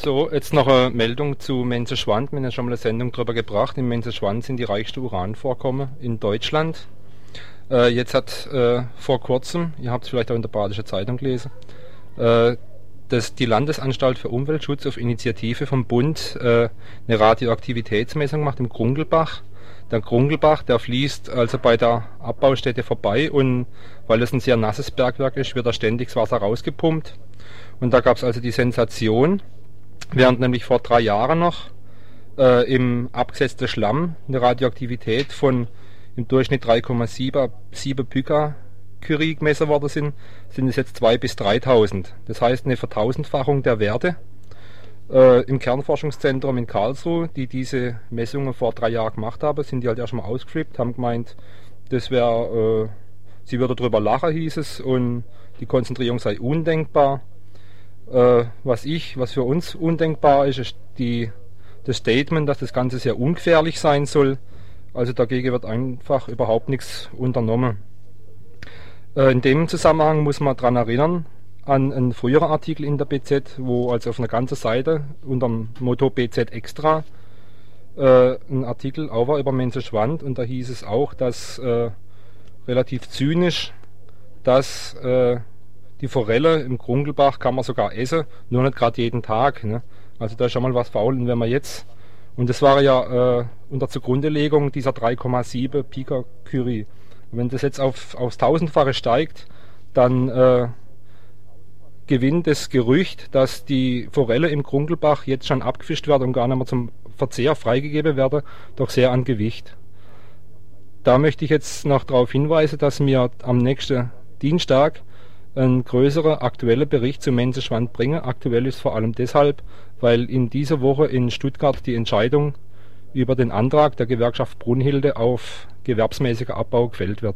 So, jetzt noch eine Meldung zu Menzeschwand. Wir haben ja schon mal eine Sendung darüber gebracht. In Menzeschwand sind die reichsten Uranvorkommen in Deutschland. Äh, jetzt hat äh, vor kurzem, ihr habt es vielleicht auch in der Badische Zeitung gelesen, äh, dass die Landesanstalt für Umweltschutz auf Initiative vom Bund äh, eine Radioaktivitätsmessung macht im Grungelbach. Der Grungelbach, der fließt also bei der Abbaustätte vorbei und weil es ein sehr nasses Bergwerk ist, wird da ständig das Wasser rausgepumpt. Und da gab es also die Sensation, Während nämlich vor drei Jahren noch äh, im abgesetzten Schlamm eine Radioaktivität von im Durchschnitt 3,7 Pica Curie gemessen worden sind, sind es jetzt 2 bis 3000. Das heißt eine Vertausendfachung der Werte. Äh, Im Kernforschungszentrum in Karlsruhe, die diese Messungen vor drei Jahren gemacht haben, sind die halt erstmal ausgeflippt, haben gemeint, das wäre, äh, sie würde darüber lachen, hieß es, und die Konzentrierung sei undenkbar. Äh, was ich, was für uns undenkbar ist, ist die, das Statement, dass das Ganze sehr ungefährlich sein soll. Also dagegen wird einfach überhaupt nichts unternommen. Äh, in dem Zusammenhang muss man daran erinnern, an einen früheren Artikel in der BZ, wo also auf einer ganzen Seite unter dem Motto BZ Extra äh, ein Artikel auch war über Menschenschwand und da hieß es auch, dass äh, relativ zynisch, dass äh, die Forelle im Grungelbach kann man sogar essen, nur nicht gerade jeden Tag. Ne? Also da ist schon mal was faul. Und wenn man jetzt, und das war ja äh, unter Zugrundelegung dieser 3,7 Pica Curie. Wenn das jetzt auf, aufs Tausendfache steigt, dann äh, gewinnt das Gerücht, dass die Forelle im Grungelbach jetzt schon abgefischt werden und gar nicht mehr zum Verzehr freigegeben werden, doch sehr an Gewicht. Da möchte ich jetzt noch darauf hinweisen, dass wir am nächsten Dienstag ein größerer aktueller Bericht zum Mensenschwand bringen. Aktuell ist vor allem deshalb, weil in dieser Woche in Stuttgart die Entscheidung über den Antrag der Gewerkschaft Brunhilde auf gewerbsmäßiger Abbau gefällt wird